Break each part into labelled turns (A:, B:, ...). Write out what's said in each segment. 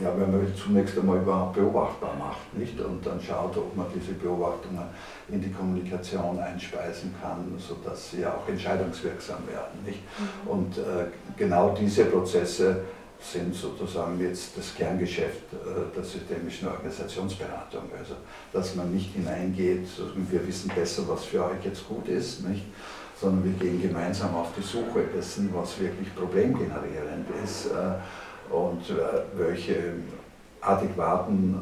A: ja, wenn man zunächst einmal überhaupt beobachtbar macht, nicht? Und dann schaut, ob man diese Beobachtungen in die Kommunikation einspeisen kann, sodass sie auch entscheidungswirksam werden, nicht? Mhm. Und äh, genau diese Prozesse sind sozusagen jetzt das Kerngeschäft äh, der systemischen Organisationsberatung. Also, dass man nicht hineingeht, wir wissen besser, was für euch jetzt gut ist, nicht? sondern wir gehen gemeinsam auf die Suche dessen, was wirklich problemgenerierend ist äh, und äh, welche adäquaten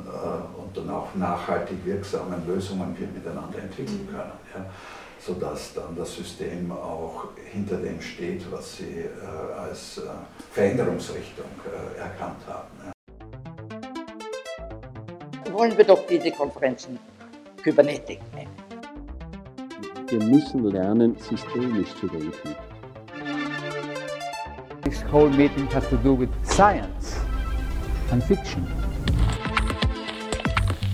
A: und dann auch nachhaltig wirksamen Lösungen wir miteinander entwickeln mhm. können. Ja? sodass dann das System auch hinter dem steht, was sie äh, als äh, Veränderungsrichtung äh, erkannt haben.
B: Ja. Wollen wir doch diese Konferenzen Kybernetik nennen.
C: Wir müssen lernen, systemisch zu denken.
D: This whole meeting has to do with science and fiction.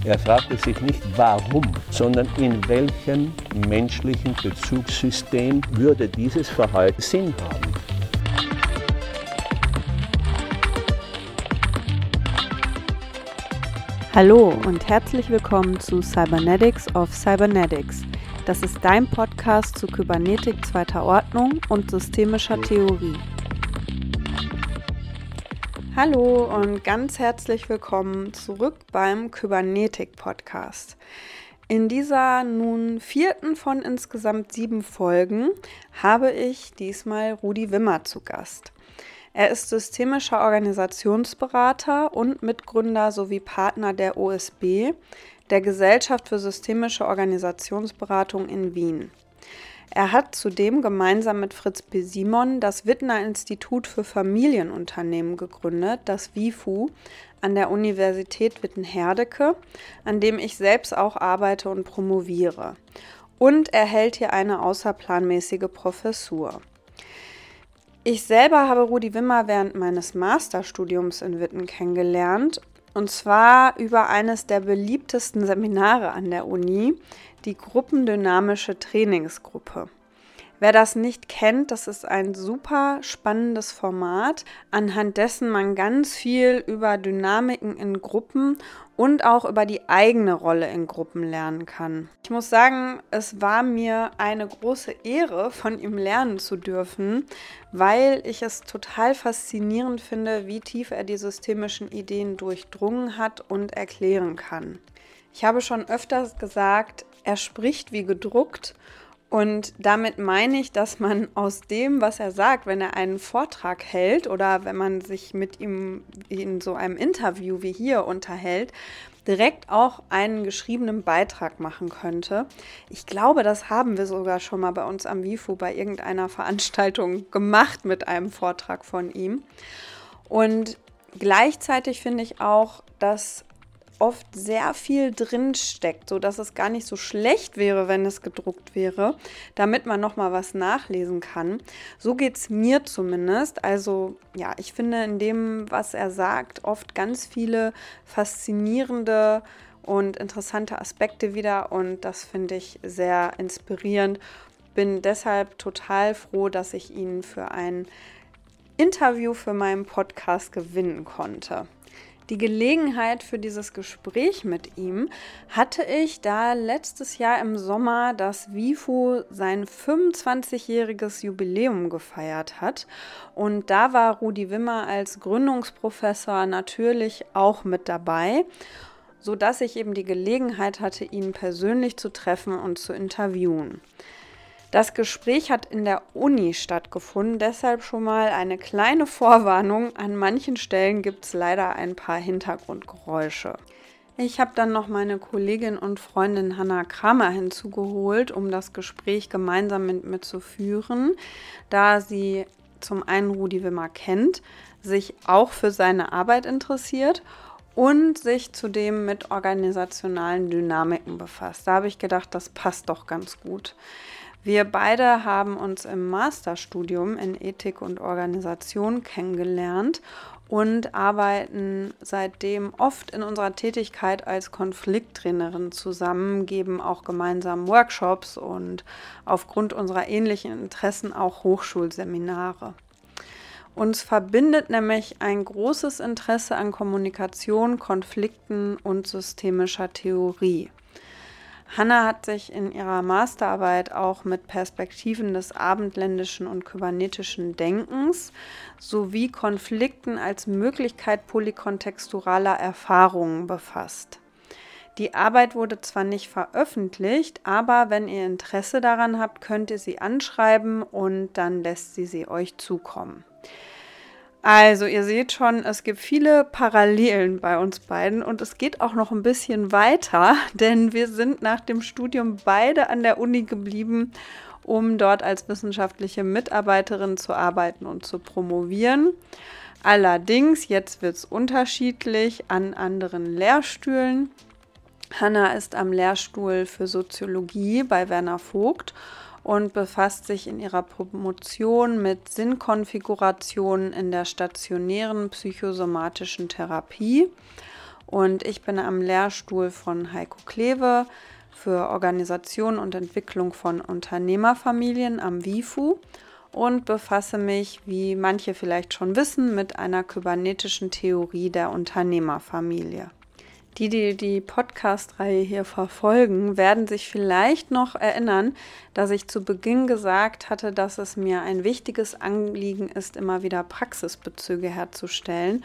C: Er fragte sich nicht warum, sondern in welchem menschlichen Bezugssystem würde dieses Verhalten Sinn haben.
E: Hallo und herzlich willkommen zu Cybernetics of Cybernetics. Das ist dein Podcast zu Kybernetik zweiter Ordnung und systemischer Theorie. Hallo und ganz herzlich willkommen zurück beim Kybernetik Podcast. In dieser nun vierten von insgesamt sieben Folgen habe ich diesmal Rudi Wimmer zu Gast. Er ist systemischer Organisationsberater und Mitgründer sowie Partner der OSB, der Gesellschaft für systemische Organisationsberatung in Wien. Er hat zudem gemeinsam mit Fritz B. Simon das Wittner Institut für Familienunternehmen gegründet, das WIFU, an der Universität Witten-Herdecke, an dem ich selbst auch arbeite und promoviere. Und er hält hier eine außerplanmäßige Professur. Ich selber habe Rudi Wimmer während meines Masterstudiums in Witten kennengelernt und zwar über eines der beliebtesten Seminare an der Uni, die gruppendynamische Trainingsgruppe. Wer das nicht kennt, das ist ein super spannendes Format, anhand dessen man ganz viel über Dynamiken in Gruppen und auch über die eigene Rolle in Gruppen lernen kann. Ich muss sagen, es war mir eine große Ehre, von ihm lernen zu dürfen, weil ich es total faszinierend finde, wie tief er die systemischen Ideen durchdrungen hat und erklären kann. Ich habe schon öfters gesagt, er spricht wie gedruckt und damit meine ich, dass man aus dem, was er sagt, wenn er einen Vortrag hält oder wenn man sich mit ihm in so einem Interview wie hier unterhält, direkt auch einen geschriebenen Beitrag machen könnte. Ich glaube, das haben wir sogar schon mal bei uns am WIFU bei irgendeiner Veranstaltung gemacht mit einem Vortrag von ihm. Und gleichzeitig finde ich auch, dass oft sehr viel drin steckt, so dass es gar nicht so schlecht wäre, wenn es gedruckt wäre, damit man noch mal was nachlesen kann. So geht es mir zumindest. Also ja, ich finde in dem, was er sagt, oft ganz viele faszinierende und interessante Aspekte wieder und das finde ich sehr inspirierend. Bin deshalb total froh, dass ich ihn für ein Interview für meinen Podcast gewinnen konnte. Die Gelegenheit für dieses Gespräch mit ihm hatte ich, da letztes Jahr im Sommer das WIFU sein 25-jähriges Jubiläum gefeiert hat. Und da war Rudi Wimmer als Gründungsprofessor natürlich auch mit dabei, sodass ich eben die Gelegenheit hatte, ihn persönlich zu treffen und zu interviewen. Das Gespräch hat in der Uni stattgefunden, deshalb schon mal eine kleine Vorwarnung. An manchen Stellen gibt es leider ein paar Hintergrundgeräusche. Ich habe dann noch meine Kollegin und Freundin Hanna Kramer hinzugeholt, um das Gespräch gemeinsam mit mir zu führen, da sie zum einen Rudi Wimmer kennt, sich auch für seine Arbeit interessiert und sich zudem mit organisationalen Dynamiken befasst. Da habe ich gedacht, das passt doch ganz gut. Wir beide haben uns im Masterstudium in Ethik und Organisation kennengelernt und arbeiten seitdem oft in unserer Tätigkeit als Konflikttrainerin zusammen, geben auch gemeinsam Workshops und aufgrund unserer ähnlichen Interessen auch Hochschulseminare. Uns verbindet nämlich ein großes Interesse an Kommunikation, Konflikten und systemischer Theorie. Hanna hat sich in ihrer Masterarbeit auch mit Perspektiven des abendländischen und kybernetischen Denkens sowie Konflikten als Möglichkeit polykontexturaler Erfahrungen befasst. Die Arbeit wurde zwar nicht veröffentlicht, aber wenn ihr Interesse daran habt, könnt ihr sie anschreiben und dann lässt sie sie euch zukommen. Also, ihr seht schon, es gibt viele Parallelen bei uns beiden und es geht auch noch ein bisschen weiter, denn wir sind nach dem Studium beide an der Uni geblieben, um dort als wissenschaftliche Mitarbeiterin zu arbeiten und zu promovieren. Allerdings, jetzt wird es unterschiedlich an anderen Lehrstühlen. Hanna ist am Lehrstuhl für Soziologie bei Werner Vogt und befasst sich in ihrer Promotion mit Sinnkonfigurationen in der stationären psychosomatischen Therapie. Und ich bin am Lehrstuhl von Heiko Klewe für Organisation und Entwicklung von Unternehmerfamilien am WIFU und befasse mich, wie manche vielleicht schon wissen, mit einer kybernetischen Theorie der Unternehmerfamilie. Die, die die Podcast-Reihe hier verfolgen, werden sich vielleicht noch erinnern, dass ich zu Beginn gesagt hatte, dass es mir ein wichtiges Anliegen ist, immer wieder Praxisbezüge herzustellen.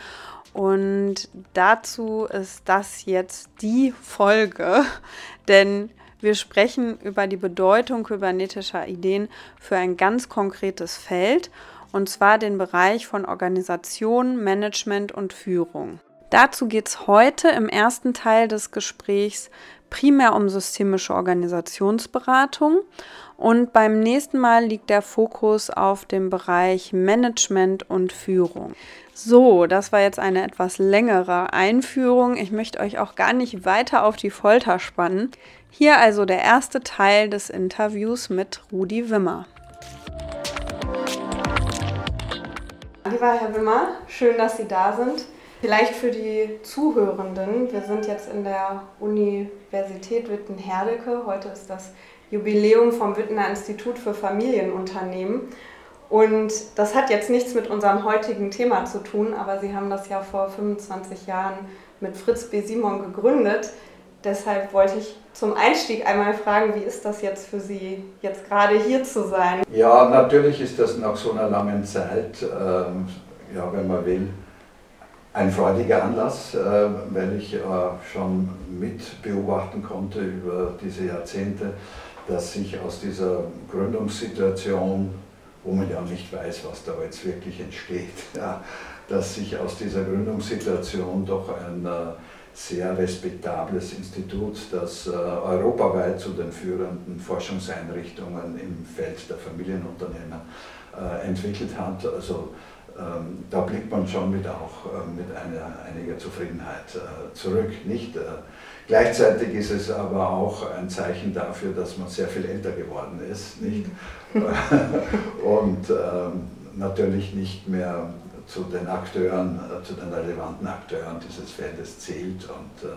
E: Und dazu ist das jetzt die Folge, denn wir sprechen über die Bedeutung kybernetischer Ideen für ein ganz konkretes Feld, und zwar den Bereich von Organisation, Management und Führung. Dazu geht es heute im ersten Teil des Gesprächs primär um systemische Organisationsberatung und beim nächsten Mal liegt der Fokus auf dem Bereich Management und Führung. So, das war jetzt eine etwas längere Einführung. Ich möchte euch auch gar nicht weiter auf die Folter spannen. Hier also der erste Teil des Interviews mit Rudi Wimmer. Lieber Herr Wimmer, schön, dass Sie da sind. Vielleicht für die Zuhörenden, wir sind jetzt in der Universität Witten-Herdecke. Heute ist das Jubiläum vom Wittener Institut für Familienunternehmen. Und das hat jetzt nichts mit unserem heutigen Thema zu tun, aber Sie haben das ja vor 25 Jahren mit Fritz B. Simon gegründet. Deshalb wollte ich zum Einstieg einmal fragen, wie ist das jetzt für Sie, jetzt gerade hier zu sein?
A: Ja, natürlich ist das nach so einer langen Zeit, ähm, ja, wenn man will, ein freudiger Anlass, äh, weil ich äh, schon mit beobachten konnte über diese Jahrzehnte, dass sich aus dieser Gründungssituation, wo man ja nicht weiß, was da jetzt wirklich entsteht, ja, dass sich aus dieser Gründungssituation doch ein äh, sehr respektables Institut, das europaweit zu den führenden Forschungseinrichtungen im Feld der Familienunternehmen entwickelt hat. Also ähm, da blickt man schon mit, auch äh, mit einer, einiger Zufriedenheit äh, zurück. Nicht? Äh, gleichzeitig ist es aber auch ein Zeichen dafür, dass man sehr viel älter geworden ist. Nicht? und ähm, natürlich nicht mehr zu den Akteuren, zu den relevanten Akteuren dieses Feldes zählt und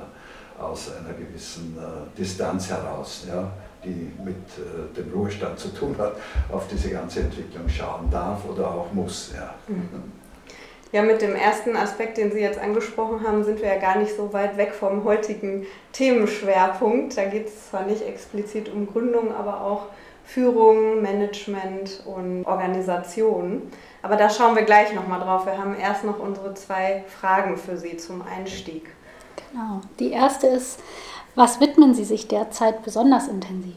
A: aus einer gewissen Distanz heraus. Ja? Die mit äh, dem Ruhestand zu tun hat, auf diese ganze Entwicklung schauen darf oder auch muss. Ja. Mhm.
E: Ja, mit dem ersten Aspekt, den Sie jetzt angesprochen haben, sind wir ja gar nicht so weit weg vom heutigen Themenschwerpunkt. Da geht es zwar nicht explizit um Gründung, aber auch Führung, Management und Organisation. Aber da schauen wir gleich nochmal drauf. Wir haben erst noch unsere zwei Fragen für Sie zum Einstieg.
F: Genau. Die erste ist, was widmen Sie sich derzeit besonders intensiv?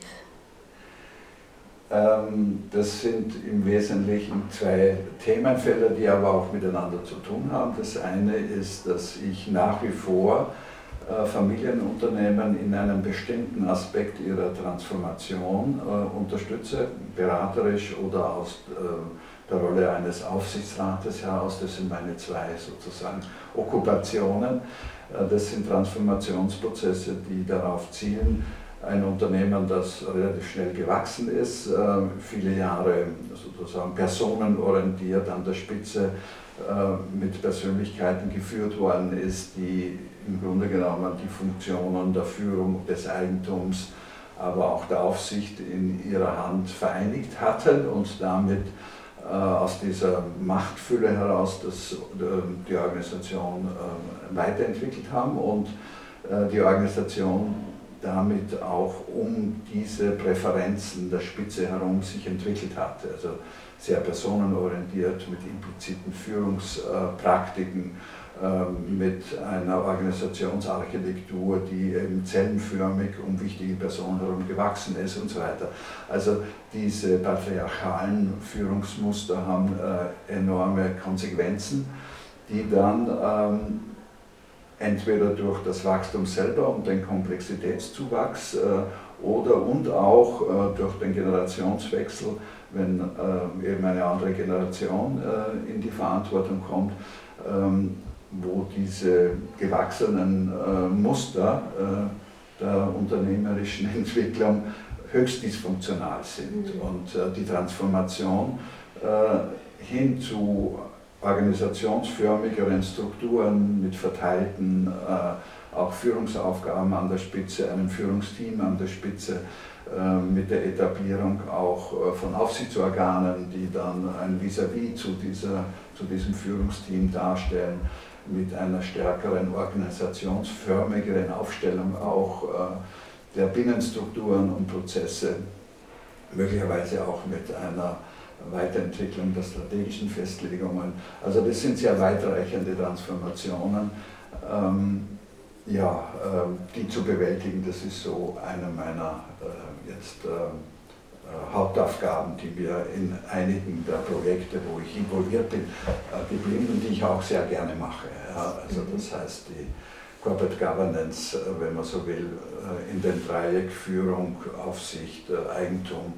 A: Ähm, das sind im Wesentlichen zwei Themenfelder, die aber auch miteinander zu tun haben. Das eine ist, dass ich nach wie vor äh, Familienunternehmen in einem bestimmten Aspekt ihrer Transformation äh, unterstütze, beraterisch oder aus äh, der Rolle eines Aufsichtsrates heraus. Das sind meine zwei sozusagen Okkupationen. Äh, das sind Transformationsprozesse, die darauf zielen, ein Unternehmen, das relativ schnell gewachsen ist, äh, viele Jahre sozusagen personenorientiert an der Spitze äh, mit Persönlichkeiten geführt worden ist, die im Grunde genommen die Funktionen der Führung des Eigentums, aber auch der Aufsicht in ihrer Hand vereinigt hatten und damit aus dieser Machtfülle heraus dass, äh, die Organisation äh, weiterentwickelt haben und die Organisation damit auch um diese Präferenzen der Spitze herum sich entwickelt hatte. Also sehr personenorientiert mit impliziten Führungspraktiken, ähm, mit einer Organisationsarchitektur, die eben zellenförmig um wichtige Personen herum gewachsen ist und so weiter. Also diese patriarchalen Führungsmuster haben äh, enorme Konsequenzen, die dann ähm, entweder durch das Wachstum selber und den Komplexitätszuwachs äh, oder und auch äh, durch den Generationswechsel, wenn äh, eben eine andere Generation in die Verantwortung kommt, ähm, wo diese gewachsenen äh, Muster äh, der unternehmerischen Entwicklung höchst dysfunktional sind. Mhm. Und äh, die Transformation hin zu organisationsförmigeren Strukturen mit verteilten auch Führungsaufgaben an der Spitze, einem Führungsteam an der Spitze, mit der Etablierung auch von Aufsichtsorganen, die dann ein Vis-à-vis -vis zu, dieser, zu diesem Führungsteam darstellen mit einer stärkeren organisationsförmigeren Aufstellung auch äh, der Binnenstrukturen und Prozesse, möglicherweise auch mit einer Weiterentwicklung der strategischen Festlegungen. Also das sind sehr weitreichende Transformationen, ähm, ja, äh, die zu bewältigen. Das ist so eine meiner äh, jetzt äh, Hauptaufgaben, die mir in einigen der Projekte, wo ich involviert bin, äh, geblieben und die ich auch sehr gerne mache. Also mhm. das heißt die Corporate Governance, äh, wenn man so will, in den Dreieck Führung, Aufsicht, Eigentum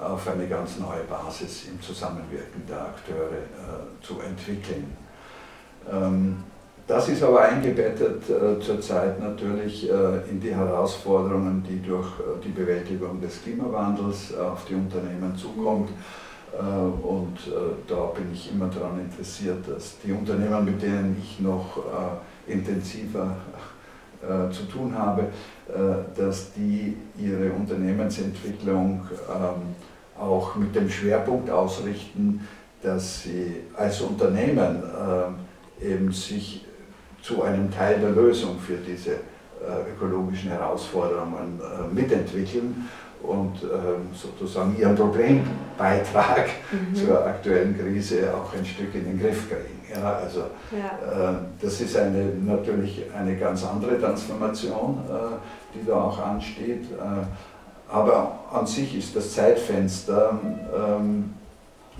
A: auf eine ganz neue Basis im Zusammenwirken der Akteure zu entwickeln. Ähm, das ist aber eingebettet äh, zurzeit natürlich äh, in die Herausforderungen, die durch äh, die Bewältigung des Klimawandels auf die Unternehmen zukommt. Äh, und äh, da bin ich immer daran interessiert, dass die Unternehmen, mit denen ich noch äh, intensiver zu tun habe, dass die ihre Unternehmensentwicklung ähm, auch mit dem Schwerpunkt ausrichten, dass sie als Unternehmen eben sich zu einem Teil der Lösung für diese äh, ökologischen Herausforderungen äh, mitentwickeln und ähm, sozusagen ihren Problembeitrag mhm. zur aktuellen Krise auch ein Stück in den Griff kriegen. Ja, also ja. Äh, das ist eine, natürlich eine ganz andere Transformation, die da auch ansteht. aber an sich ist das Zeitfenster ähm,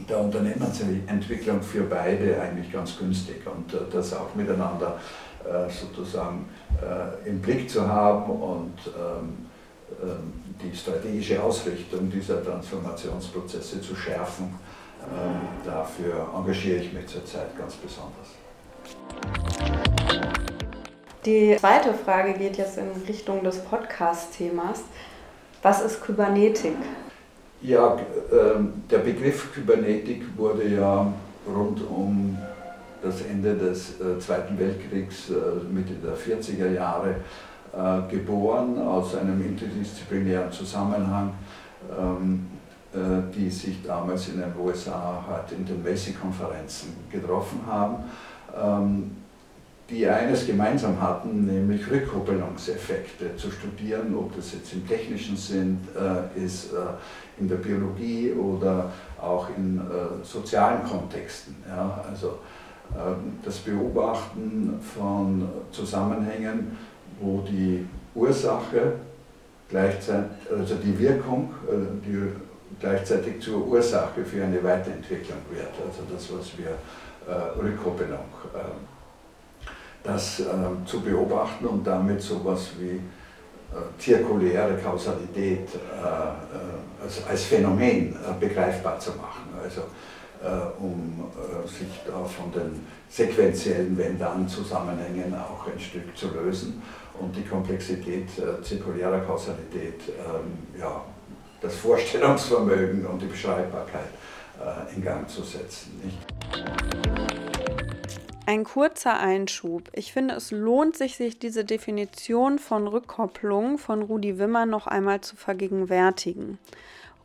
A: der Unternehmensentwicklung für beide eigentlich ganz günstig und äh, das auch miteinander äh, sozusagen äh, im Blick zu haben und ähm, ähm, die strategische Ausrichtung dieser Transformationsprozesse zu schärfen. Ähm, dafür engagiere ich mich zurzeit ganz besonders.
E: Die zweite Frage geht jetzt in Richtung des Podcast-Themas. Was ist Kybernetik?
A: Ja, äh, der Begriff Kybernetik wurde ja rund um das Ende des äh, Zweiten Weltkriegs, äh, Mitte der 40er Jahre, äh, geboren aus einem interdisziplinären Zusammenhang, ähm, äh, die sich damals in den USA halt in den Macy-Konferenzen getroffen haben. Die eines gemeinsam hatten, nämlich Rückkoppelungseffekte zu studieren, ob das jetzt im technischen Sinn äh, ist, äh, in der Biologie oder auch in äh, sozialen Kontexten. Also ähm, das Beobachten von Zusammenhängen, wo die Ursache gleichzeitig, also die Wirkung, äh, die gleichzeitig zur Ursache für eine Weiterentwicklung wird. Also das, was wir äh, Rückkoppelung ähm, das äh, zu beobachten und damit sowas wie äh, zirkuläre Kausalität äh, äh als, als, Phänomen äh, begreifbar zu machen. Also äh, um sich da von den sequenziellen Wenn-Dann-Zusammenhängen auch ein Stück zu lösen und die Komplexität zirkulärer Kausalität, ähm, ja, das Vorstellungsvermögen und die Beschreibbarkeit in Gang zu setzen. Nicht?
E: Ein kurzer Einschub. Ich finde, es lohnt sich, sich diese Definition von Rückkopplung von Rudi Wimmer noch einmal zu vergegenwärtigen.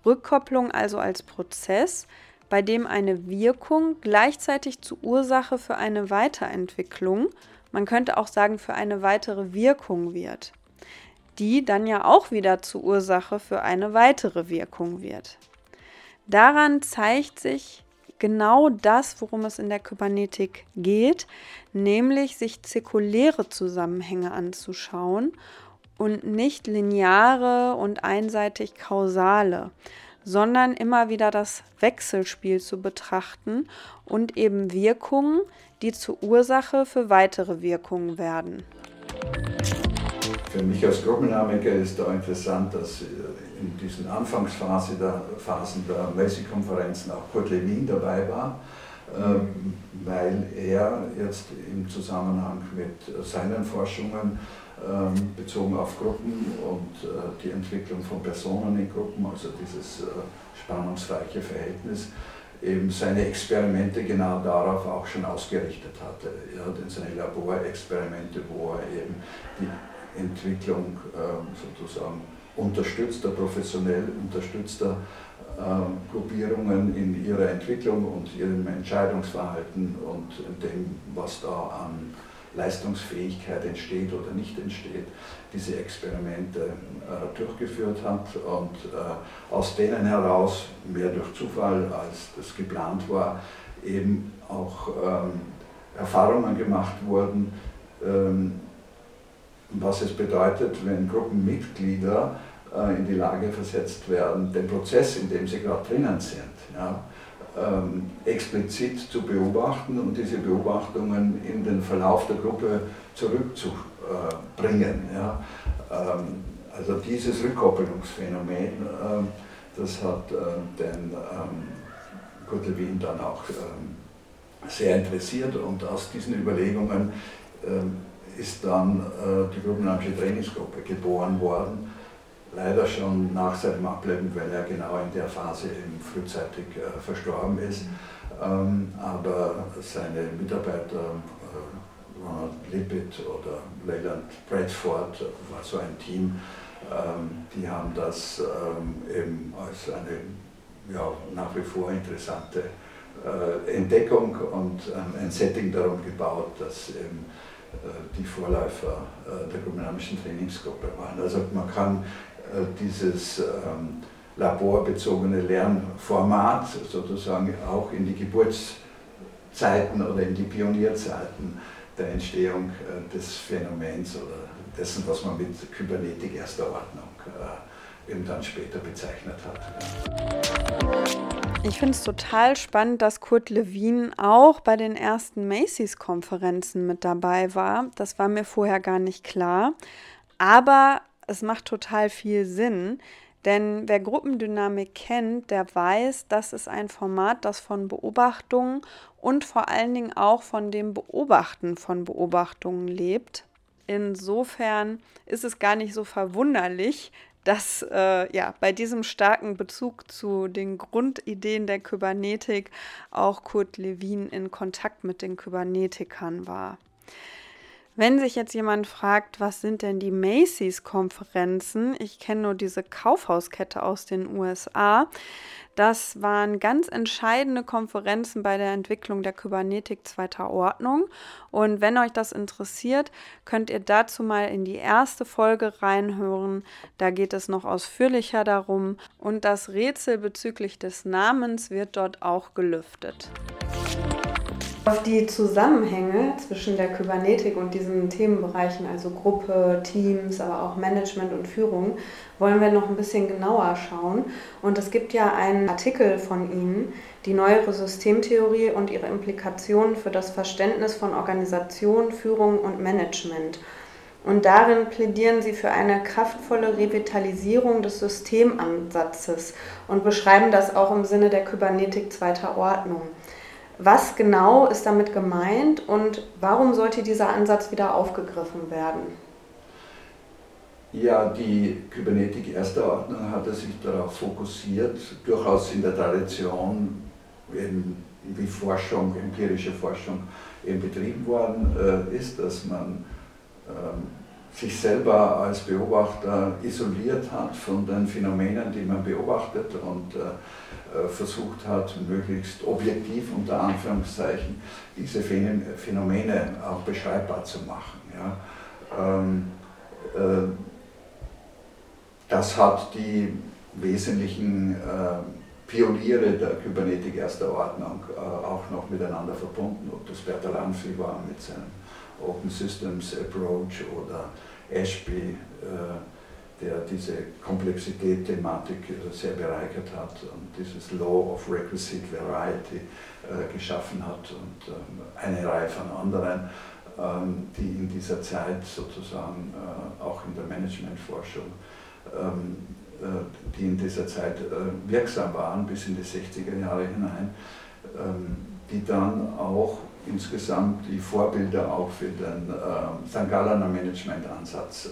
E: Rückkopplung also als Prozess, bei dem eine Wirkung gleichzeitig zur Ursache für eine Weiterentwicklung, man könnte auch sagen für eine weitere Wirkung wird, die dann ja auch wieder zur Ursache für eine weitere Wirkung wird. Daran zeigt sich genau das, worum es in der Kybernetik geht, nämlich sich zirkuläre Zusammenhänge anzuschauen und nicht lineare und einseitig kausale sondern immer wieder das Wechselspiel zu betrachten und eben Wirkungen, die zur Ursache für weitere Wirkungen werden.
A: Für mich als Gruppendynamiker ist da interessant, dass äh, in diesen Anfangsphasen der, Phasen der Messi-Konferenzen auch Kurt Lewin dabei war, ähm, weil er jetzt im Zusammenhang mit seinen Forschungen ähm, bezogen auf Gruppen und äh, die Entwicklung von Personen in Gruppen, also dieses äh, spannungsreiche Verhältnis, eben seine Experimente genau darauf auch schon ausgerichtet hatte. Er hat in seine Laborexperimente, wo er eben die Entwicklung ähm, sozusagen unterstützter, professionell unterstützter ähm, Gruppierungen in ihrer Entwicklung und ihrem Entscheidungsverhalten und dem, was da an Leistungsfähigkeit entsteht oder nicht entsteht, diese Experimente äh, durchgeführt hat und äh, aus denen heraus, mehr durch Zufall als das geplant war, eben auch ähm, Erfahrungen gemacht wurden, ähm, was es bedeutet, wenn Gruppenmitglieder äh, in die Lage versetzt werden, den Prozess, in dem sie gerade drinnen sind, ja, ähm, explizit zu beobachten und diese Beobachtungen in den Verlauf der Gruppe zurückzubringen. Ja. Ähm, also dieses Rückkoppelungsphänomen, ähm, das hat den ähm, Kurt dann auch sehr interessiert und aus diesen Überlegungen ist dann äh, die gruppendynamische Trainingsgruppe geboren worden leider schon nach seinem Ableben, weil er genau in der Phase eben frühzeitig äh, verstorben ist. Ähm, aber seine Mitarbeiter, äh, Ronald Lippitt oder Leyland Bradford, war so ein Team, ähm, die haben das ähm, eben als eine ja, nach wie vor interessante äh, Entdeckung und ein Setting darum gebaut, dass eben die Vorläufer äh, der gruppendynamischen Trainingsgruppe waren. Also man kann äh, dieses ähm, laborbezogene Lernformat sozusagen auch in die Geburtszeiten oder in die Pionierzeiten der Entstehung äh, des Phänomens oder dessen, was man mit Kybernetik erster Ordnung äh, eben dann später bezeichnet hat.
E: Ich finde es total spannend, dass Kurt Lewin auch bei den ersten Macy's-Konferenzen mit dabei war. Das war mir vorher gar nicht klar. Aber es macht total viel Sinn, denn wer Gruppendynamik kennt, der weiß, das ist ein Format, das von Beobachtungen und vor allen Dingen auch von dem Beobachten von Beobachtungen lebt. Insofern ist es gar nicht so verwunderlich, dass äh, ja, bei diesem starken Bezug zu den Grundideen der Kybernetik auch Kurt Lewin in Kontakt mit den Kybernetikern war. Wenn sich jetzt jemand fragt, was sind denn die Macy's-Konferenzen? Ich kenne nur diese Kaufhauskette aus den USA. Das waren ganz entscheidende Konferenzen bei der Entwicklung der Kybernetik zweiter Ordnung. Und wenn euch das interessiert, könnt ihr dazu mal in die erste Folge reinhören. Da geht es noch ausführlicher darum. Und das Rätsel bezüglich des Namens wird dort auch gelüftet. Auf die Zusammenhänge zwischen der Kybernetik und diesen Themenbereichen, also Gruppe, Teams, aber auch Management und Führung, wollen wir noch ein bisschen genauer schauen. Und es gibt ja einen Artikel von Ihnen, die neuere Systemtheorie und ihre Implikationen für das Verständnis von Organisation, Führung und Management. Und darin plädieren sie für eine kraftvolle Revitalisierung des Systemansatzes und beschreiben das auch im Sinne der Kybernetik zweiter Ordnung. Was genau ist damit gemeint und warum sollte dieser Ansatz wieder aufgegriffen werden?
A: Ja, die Kybernetik erster Ordnung hatte sich darauf fokussiert, durchaus in der Tradition, wie Forschung, empirische Forschung eben betrieben worden äh, ist, dass man ähm, sich selber als Beobachter isoliert hat von den Phänomenen, die man beobachtet und äh, versucht hat, möglichst objektiv unter Anführungszeichen diese Phänomene auch beschreibbar zu machen. Ja. Ähm, äh, das hat die wesentlichen äh, Pioniere der Kybernetik erster Ordnung auch noch miteinander verbunden, ob das Bertalanffy war mit seinem Open Systems Approach oder Ashby, der diese Komplexität-Thematik sehr bereichert hat und dieses Law of Requisite Variety geschaffen hat und ähm, eine Reihe von anderen ähm, die in dieser Zeit sozusagen äh, auch in der Managementforschung, ähm, äh, die in dieser Zeit äh, wirksam waren bis in die 60er Jahre hinein, die dann auch insgesamt die Vorbilder auch für den St. Galaner Management-Ansatz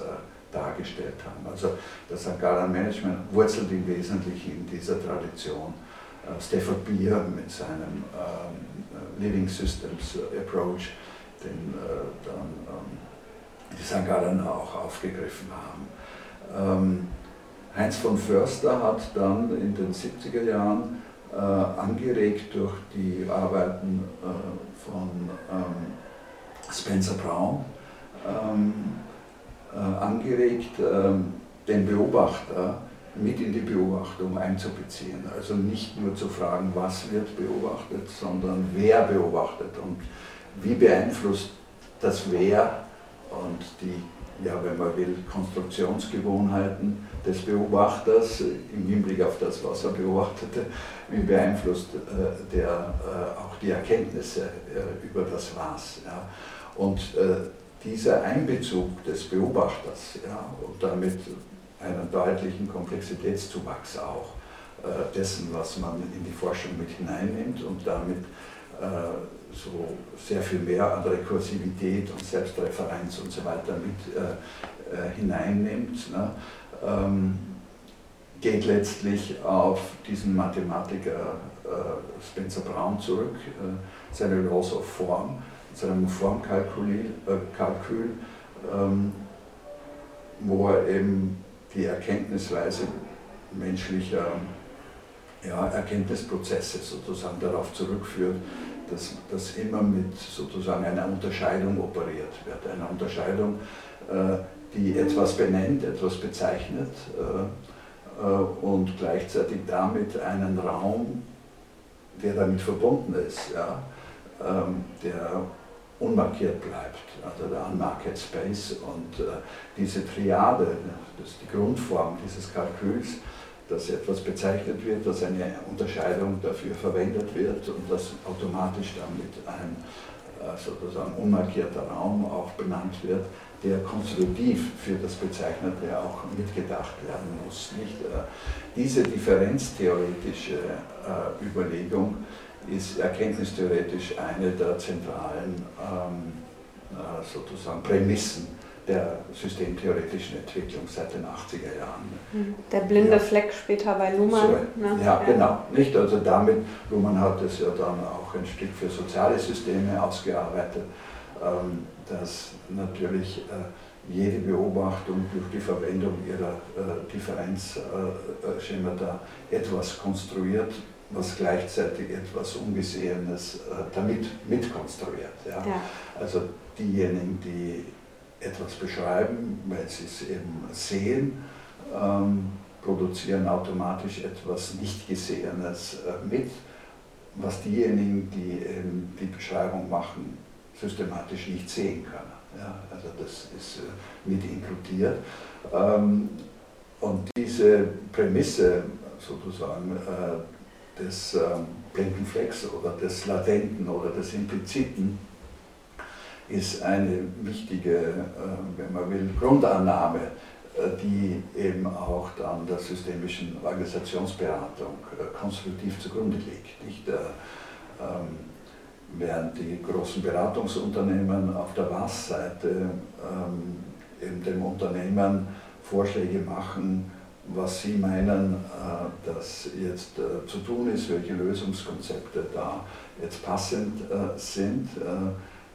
A: dargestellt haben. Also das St. Gallen Management wurzelt im Wesentlichen in dieser Tradition. Stafford Beer mit seinem Living Systems Approach den äh, dann ähm, die St. Gallen auch aufgegriffen haben. Ähm, Heinz von Förster hat dann in den 70er Jahren äh, angeregt durch die Arbeiten äh, von ähm, Spencer Brown, ähm, äh, angeregt, ähm, den Beobachter mit in die Beobachtung einzubeziehen. Also nicht nur zu fragen, was wird beobachtet, sondern wer beobachtet. Und wie beeinflusst das Wer und die, ja, wenn man will, Konstruktionsgewohnheiten des Beobachters im Hinblick auf das, was er beobachtete, wie beeinflusst äh, der äh, auch die Erkenntnisse äh, über das Was. Ja. Und äh, dieser Einbezug des Beobachters ja, und damit einen deutlichen Komplexitätszuwachs auch äh, dessen, was man in die Forschung mit hineinnimmt und damit äh, so sehr viel mehr an Rekursivität und Selbstreferenz und so weiter mit äh, äh, hineinnimmt, ne, ähm, geht letztlich auf diesen Mathematiker äh, Spencer Brown zurück, äh, seine Laws of Form, seinem Formkalkül, äh, Kalkül, ähm, wo er eben die Erkenntnisweise menschlicher ja, Erkenntnisprozesse sozusagen darauf zurückführt, dass das immer mit sozusagen einer Unterscheidung operiert wird. Einer Unterscheidung, äh, die etwas benennt, etwas bezeichnet äh, äh, und gleichzeitig damit einen Raum, der damit verbunden ist, ja, ähm, der unmarkiert bleibt, also der Unmarked Space und diese Triade, das ist die Grundform dieses Kalküls, dass etwas bezeichnet wird, dass eine Unterscheidung dafür verwendet wird und dass automatisch damit ein äh, sozusagen unmarkierter Raum auch benannt wird, der konstitutiv für das Bezeichnete auch mitgedacht werden muss. Nicht? Äh, diese differenztheoretische äh, Überlegung ist erkenntnistheoretisch eine der zentralen ähm, sozusagen Prämissen der systemtheoretischen Entwicklung seit den 80er Jahren.
E: Mhm. Der blinde ja. Fleck später bei Luhmann.
A: So, ne? ja, ja, genau. Nicht? Also damit, Luhmann hat es ja dann auch ein Stück für soziale Systeme ausgearbeitet, ähm, dass natürlich äh, jede Beobachtung durch die Verwendung ihrer äh, Differenzschemata äh, etwas konstruiert, was gleichzeitig etwas Ungesehenes damit mitkonstruiert. Ja. Also diejenigen, die etwas beschreiben, weil sie es eben sehen, ähm, produzieren automatisch etwas Nicht-Gesehenes äh, mit, was diejenigen, die eben die Beschreibung machen, systematisch nicht sehen können. Ja, also das ist äh, mit inkludiert. Ähm, und diese Prämisse sozusagen äh, des ähm, blinden Flecks oder des Latenten oder des Impliziten ist eine wichtige, äh, wenn man will, Grundannahme, äh, die eben auch dann der systemischen Organisationsberatung äh, konstruktiv zugrunde liegt. Nicht? Ähm, während die großen Beratungsunternehmen auf der Was-Seite ähm, eben dem Unternehmen Vorschläge machen, was sie meinen, dass jetzt zu tun ist, welche Lösungskonzepte da jetzt passend sind,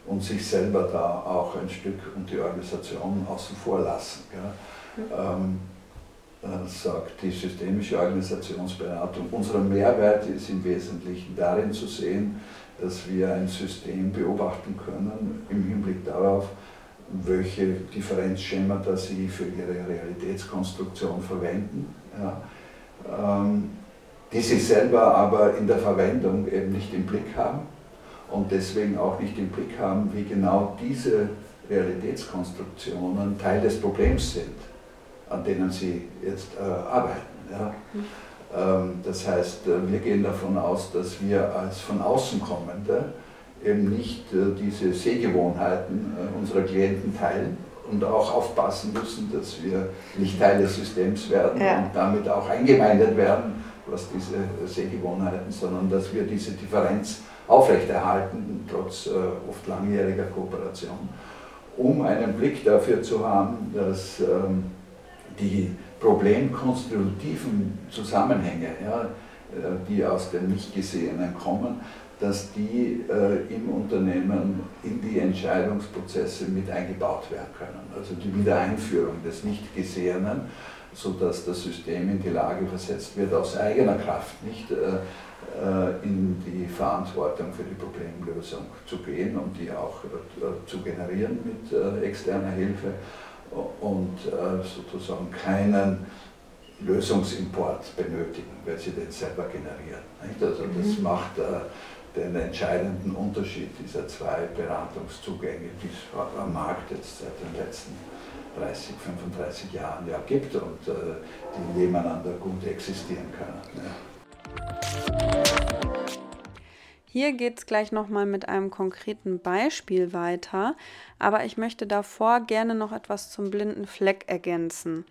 A: und sich selber da auch ein Stück und die Organisation außen vor lassen. Ähm, äh, sagt die systemische Organisationsberatung, unser Mehrwert ist im Wesentlichen darin zu sehen, dass wir ein System beobachten können im Hinblick darauf, welche Differenzschemata sie für ihre Realitätskonstruktion verwenden. Ja. Ähm, die sie selber aber in der Verwendung eben nicht im Blick haben und deswegen auch nicht im Blick haben, wie genau diese Realitätskonstruktionen Teil des Problems sind, an denen sie jetzt äh, arbeiten. Ja. Ähm, das heißt, äh, wir gehen davon aus, dass wir als von außen kommende eben nicht äh, diese Sehgewohnheiten äh, unserer Klienten teilen und auch aufpassen müssen, dass wir nicht Teil des Systems werden ja. und damit auch eingemeindet werden, was diese Sehgewohnheiten, sondern dass wir diese Differenz aufrechterhalten, trotz oft langjähriger Kooperation, um einen Blick dafür zu haben, dass ähm, die problemkonstitutiven Zusammenhänge, ja, die aus dem Nicht-Gesehenen kommen, dass die äh, im Unternehmen in die Entscheidungsprozesse mit eingebaut werden können. Also die Wiedereinführung des Nicht-Gesehenen, sodass das System in die Lage versetzt wird, aus eigener Kraft nicht äh, äh, in die Verantwortung für die Problemlösung zu gehen und die auch äh, zu generieren mit externer Hilfe und sozusagen keinen Lösungsimport benötigen, weil sie den selber generieren. Also das mhm. macht den entscheidenden Unterschied dieser zwei Beratungszugänge, die es am Markt jetzt seit den letzten 30, 35 Jahren ja gibt und äh, die nebeneinander gut existieren können. Ja.
E: Hier geht es gleich nochmal mit einem konkreten Beispiel weiter, aber ich möchte davor gerne noch etwas zum blinden Fleck ergänzen.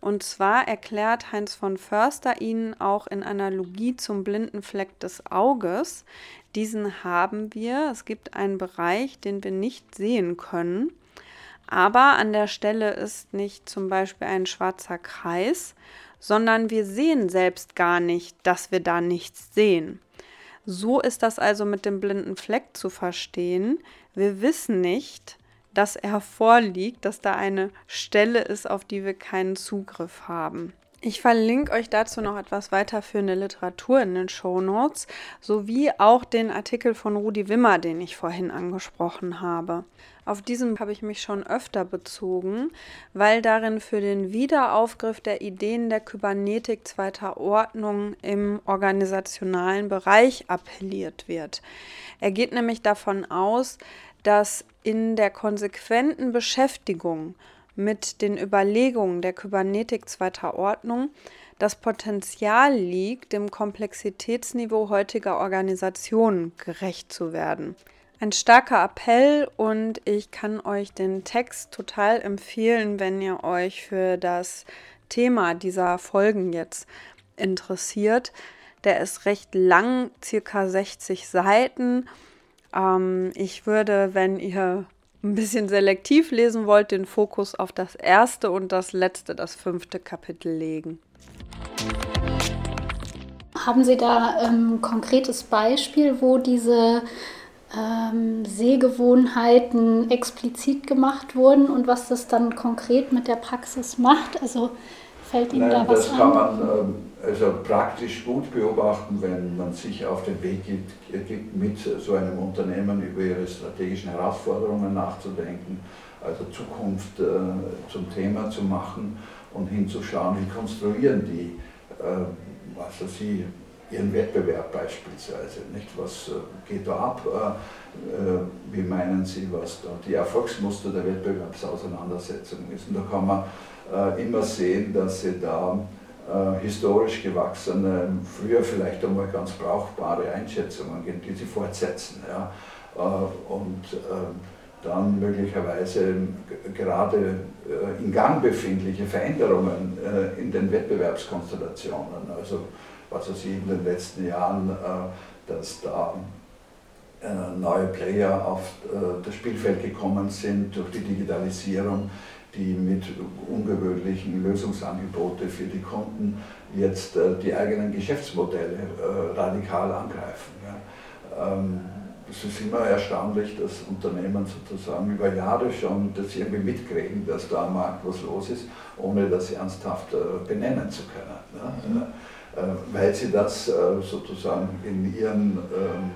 E: Und zwar erklärt Heinz von Förster Ihnen auch in Analogie zum blinden Fleck des Auges, diesen haben wir. Es gibt einen Bereich, den wir nicht sehen können. Aber an der Stelle ist nicht zum Beispiel ein schwarzer Kreis, sondern wir sehen selbst gar nicht, dass wir da nichts sehen. So ist das also mit dem blinden Fleck zu verstehen. Wir wissen nicht, dass er vorliegt, dass da eine Stelle ist, auf die wir keinen Zugriff haben. Ich verlinke euch dazu noch etwas weiterführende Literatur in den Show Notes sowie auch den Artikel von Rudi Wimmer, den ich vorhin angesprochen habe. Auf diesen habe ich mich schon öfter bezogen, weil darin für den Wiederaufgriff der Ideen der Kybernetik zweiter Ordnung im organisationalen Bereich appelliert wird. Er geht nämlich davon aus, dass in der konsequenten Beschäftigung mit den Überlegungen der Kybernetik zweiter Ordnung das Potenzial liegt, dem Komplexitätsniveau heutiger Organisationen gerecht zu werden. Ein starker Appell und ich kann euch den Text total empfehlen, wenn ihr euch für das Thema dieser Folgen jetzt interessiert. Der ist recht lang, circa 60 Seiten. Ähm, ich würde, wenn ihr ein bisschen selektiv lesen wollt, den Fokus auf das erste und das letzte, das fünfte Kapitel legen.
F: Haben Sie da ein ähm, konkretes Beispiel, wo diese ähm, Sehgewohnheiten explizit gemacht wurden und was das dann konkret mit der Praxis macht? Also fällt Ihnen Nein, da was
A: das an? Kann man ähm, also praktisch gut beobachten, wenn man sich auf den Weg gibt, gibt, mit so einem Unternehmen über ihre strategischen Herausforderungen nachzudenken, also Zukunft äh, zum Thema zu machen und hinzuschauen, wie konstruieren die, äh, also sie ihren Wettbewerb beispielsweise. Nicht? Was äh, geht da ab? Äh, äh, wie meinen Sie, was da die Erfolgsmuster der Wettbewerbsauseinandersetzung ist? Und da kann man immer sehen, dass Sie da historisch gewachsene, früher vielleicht einmal ganz brauchbare Einschätzungen, die sie fortsetzen. Ja? Und dann möglicherweise gerade in Gang befindliche Veränderungen in den Wettbewerbskonstellationen. Also was weiß ich, in den letzten Jahren, äh, dass da äh, neue Player auf äh, das Spielfeld gekommen sind durch die Digitalisierung, die mit ungewöhnlichen Lösungsangebote für die Kunden jetzt die eigenen Geschäftsmodelle radikal angreifen. Ähm, es ist immer erstaunlich, dass Unternehmen sozusagen über Jahre schon das irgendwie mitkriegen, dass da am Markt was los ist, ohne das ernsthaft benennen zu können. Mhm. Weil sie das sozusagen in ihren ähm,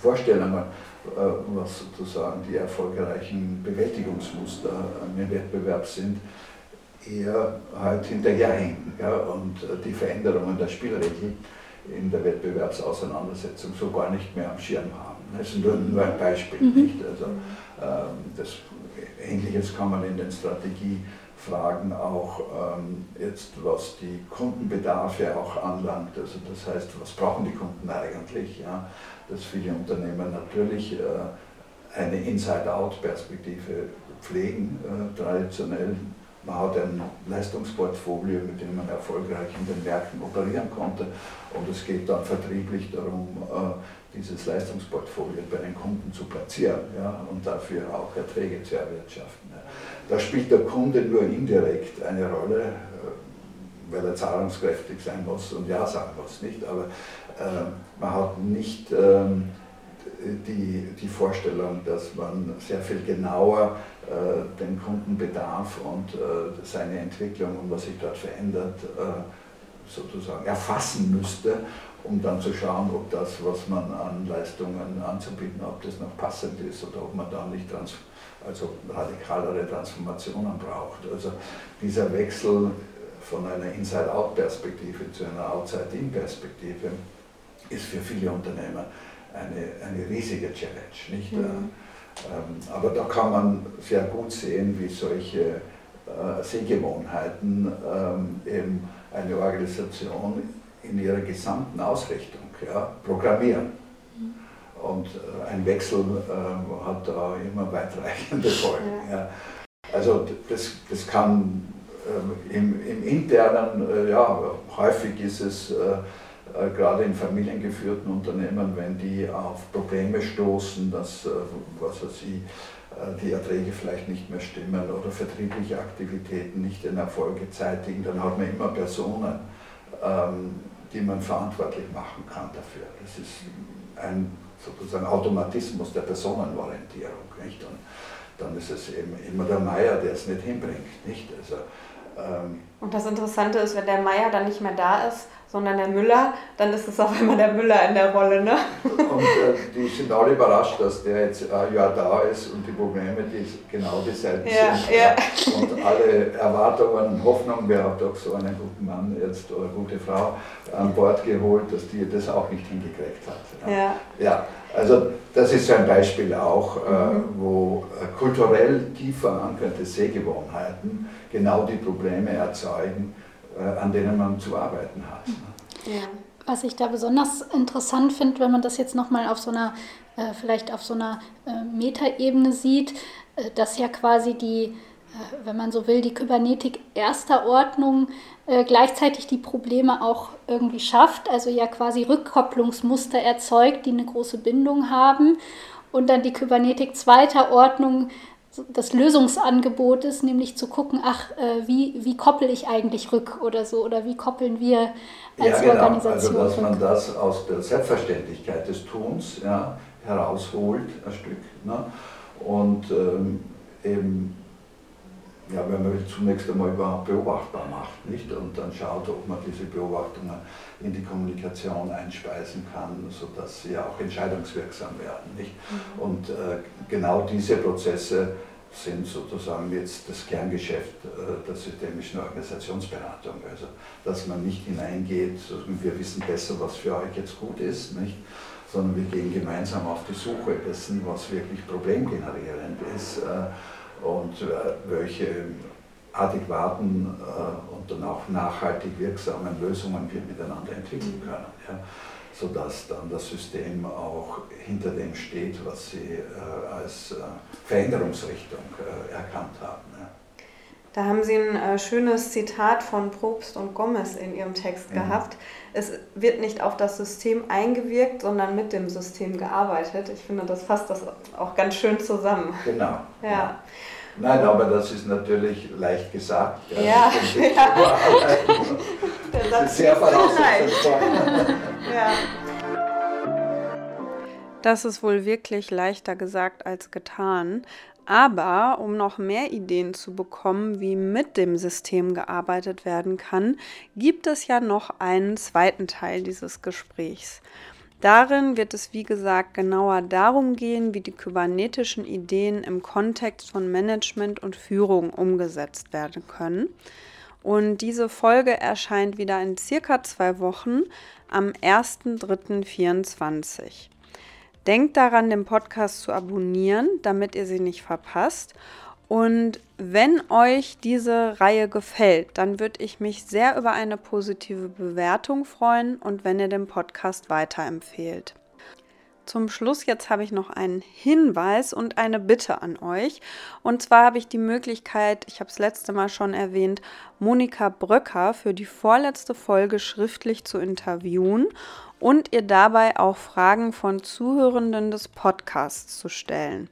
A: Vorstellungen, was sozusagen die erfolgreichen Bewältigungsmuster im Wettbewerb sind, eher halt hinterherhinken ja, und die Veränderungen der Spielregeln in der Wettbewerbsauseinandersetzung so gar nicht mehr am Schirm haben. Das ist nur, nur ein Beispiel. Mhm. Nicht? Also, ähm, das, Ähnliches kann man in den Strategiefragen auch ähm, jetzt, was die Kundenbedarfe auch anlangt. Also das heißt, was brauchen die Kunden eigentlich? Ja? Dass viele Unternehmen natürlich äh, eine Inside-out-Perspektive pflegen, äh, traditionell man hat ein Leistungsportfolio, mit dem man erfolgreich in den Märkten operieren konnte. Und es geht dann vertrieblich darum, äh, dieses Leistungsportfolio bei den Kunden zu platzieren ja, und dafür auch Erträge zu erwirtschaften. Da spielt der Kunde nur indirekt eine Rolle, äh, weil er zahlungskräftig sein muss und Ja sagen muss, nicht? Aber äh, man hat nicht ähm, die, die Vorstellung, dass man sehr viel genauer äh, den Kundenbedarf und äh, seine Entwicklung und was sich dort verändert, äh, sozusagen erfassen müsste, um dann zu schauen, ob das, was man an Leistungen anzubieten, ob das noch passend ist oder ob man da nicht trans also radikalere Transformationen braucht. Also dieser Wechsel von einer Inside-Out-Perspektive zu einer Outside-In-Perspektive ist für viele Unternehmer eine, eine riesige Challenge. Nicht? Mhm. Ähm, aber da kann man sehr gut sehen, wie solche äh, Sehgewohnheiten ähm, eben eine Organisation in ihrer gesamten Ausrichtung ja, programmieren. Mhm. Und äh, ein Wechsel äh, hat da immer weitreichende Folgen. Ja. Also das, das kann im, im, internen, äh, ja, häufig ist es gerade in familiengeführten Unternehmen, wenn die auf Probleme stoßen, dass äh, was weiß ich, äh, die Erträge vielleicht nicht mehr stimmen oder vertriebliche Aktivitäten nicht den Erfolg zeitigen, dann hat man immer Personen, ähm, die man verantwortlich machen kann dafür. Das ist ein sozusagen Automatismus der Personenorientierung. Nicht? Und dann ist es eben immer der Meier, der es nicht hinbringt. Nicht? Also,
E: ähm, und das Interessante ist, wenn der Meier dann nicht mehr da ist, sondern der Müller, dann ist es auf einmal der Müller in der Rolle. Ne?
A: Und äh, die sind alle überrascht, dass der jetzt ein Jahr da ist und die Probleme die genau dieselben ja, sind. Ja. Und alle Erwartungen und Hoffnungen, wer hat doch so einen guten Mann jetzt oder gute Frau an Bord geholt, dass die das auch nicht hingekriegt hat. Ja. ja. ja. Also das ist so ein Beispiel auch, äh, mhm. wo äh, kulturell tief verankerte Sehgewohnheiten genau die Probleme erzeugen, an denen man zu arbeiten hat.
F: Ja. Was ich da besonders interessant finde, wenn man das jetzt nochmal auf so einer, äh, vielleicht auf so einer äh, Metaebene sieht, äh, dass ja quasi die, äh, wenn man so will, die Kybernetik erster Ordnung äh, gleichzeitig die Probleme auch irgendwie schafft, also ja quasi Rückkopplungsmuster erzeugt, die eine große Bindung haben und dann die Kybernetik zweiter Ordnung das Lösungsangebot ist, nämlich zu gucken, ach, äh, wie, wie koppel ich eigentlich rück oder so, oder wie koppeln wir als ja, genau. Organisation
A: Also, dass rück. man das aus der Selbstverständlichkeit des Tuns ja, herausholt, ein Stück, ne? und ähm, eben, ja, wenn man zunächst einmal überhaupt beobachtbar macht, nicht? und dann schaut, ob man diese Beobachtungen in die Kommunikation einspeisen kann, sodass sie auch entscheidungswirksam werden. Nicht? Mhm. Und äh, genau diese Prozesse sind sozusagen jetzt das Kerngeschäft äh, der systemischen Organisationsberatung. Also, dass man nicht hineingeht, wir wissen besser, was für euch jetzt gut ist, nicht? sondern wir gehen gemeinsam auf die Suche dessen, was wirklich problemgenerierend ist äh, und äh, welche adäquaten äh, und dann auch nachhaltig wirksamen Lösungen wir miteinander entwickeln mhm. können. Ja? sodass dann das System auch hinter dem steht, was sie äh, als Veränderungsrichtung erkannt haben.
E: Da haben Sie ein äh, schönes Zitat von Probst und Gomez in Ihrem Text mhm. gehabt. Es wird nicht auf das System eingewirkt, sondern mit dem System gearbeitet. Ich finde, das fasst das auch ganz schön zusammen.
A: Genau.
E: ja. ja.
A: Nein, aber das ist natürlich leicht gesagt.
E: Ja, ja. ja.
A: das ist sehr voraussetzungsvoll.
E: ja. Das ist wohl wirklich leichter gesagt als getan. Aber um noch mehr Ideen zu bekommen, wie mit dem System gearbeitet werden kann, gibt es ja noch einen zweiten Teil dieses Gesprächs. Darin wird es, wie gesagt, genauer darum gehen, wie die kybernetischen Ideen im Kontext von Management und Führung umgesetzt werden können. Und diese Folge erscheint wieder in circa zwei Wochen am 1.3.24. Denkt daran, den Podcast zu abonnieren, damit ihr sie nicht verpasst. Und wenn euch diese Reihe gefällt, dann würde ich mich sehr über eine positive Bewertung freuen und wenn ihr den Podcast weiterempfehlt. Zum Schluss jetzt habe ich noch einen Hinweis und eine Bitte an euch. Und zwar habe ich die Möglichkeit, ich habe es letzte Mal schon erwähnt, Monika Bröcker für die vorletzte Folge schriftlich zu interviewen und ihr dabei auch Fragen von Zuhörenden des Podcasts zu stellen.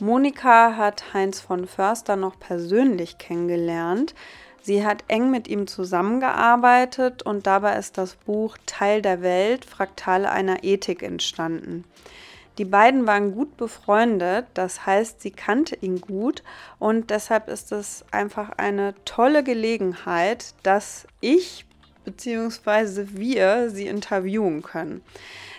E: Monika hat Heinz von Förster noch persönlich kennengelernt. Sie hat eng mit ihm zusammengearbeitet und dabei ist das Buch Teil der Welt, Fraktale einer Ethik entstanden. Die beiden waren gut befreundet, das heißt, sie kannte ihn gut und deshalb ist es einfach eine tolle Gelegenheit, dass ich bzw. wir sie interviewen können.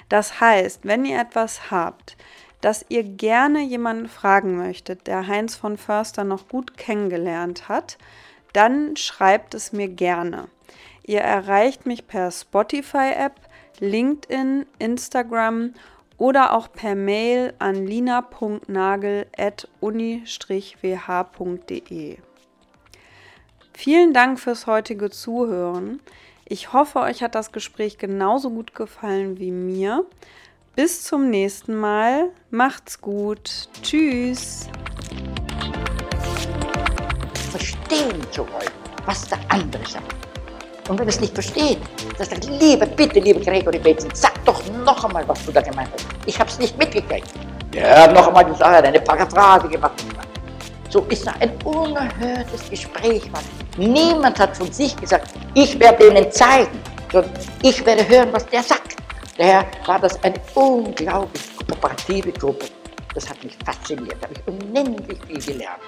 E: Das heißt, wenn ihr etwas habt, dass ihr gerne jemanden fragen möchtet, der Heinz von Förster noch gut kennengelernt hat, dann schreibt es mir gerne. Ihr erreicht mich per Spotify-App, LinkedIn, Instagram oder auch per Mail an lina.nagel.uni-wh.de. Vielen Dank fürs heutige Zuhören. Ich hoffe, euch hat das Gespräch genauso gut gefallen wie mir. Bis zum nächsten Mal. Macht's gut. Tschüss.
B: Verstehen zu wollen, was der andere sagt. Und wenn es nicht versteht, dann sagt, liebe, bitte, liebe Gregory Bateson, sag doch noch einmal, was du da gemeint hast. Ich habe es nicht mitgekriegt. Ja, noch einmal gesagt, eine Paraphrase gemacht. So ist da ein unerhörtes Gespräch. Niemand hat von sich gesagt, ich werde ihnen zeigen, sondern ich werde hören, was der sagt. Daher war das eine unglaublich kooperative Gruppe. Das hat mich fasziniert, da habe ich unendlich viel gelernt.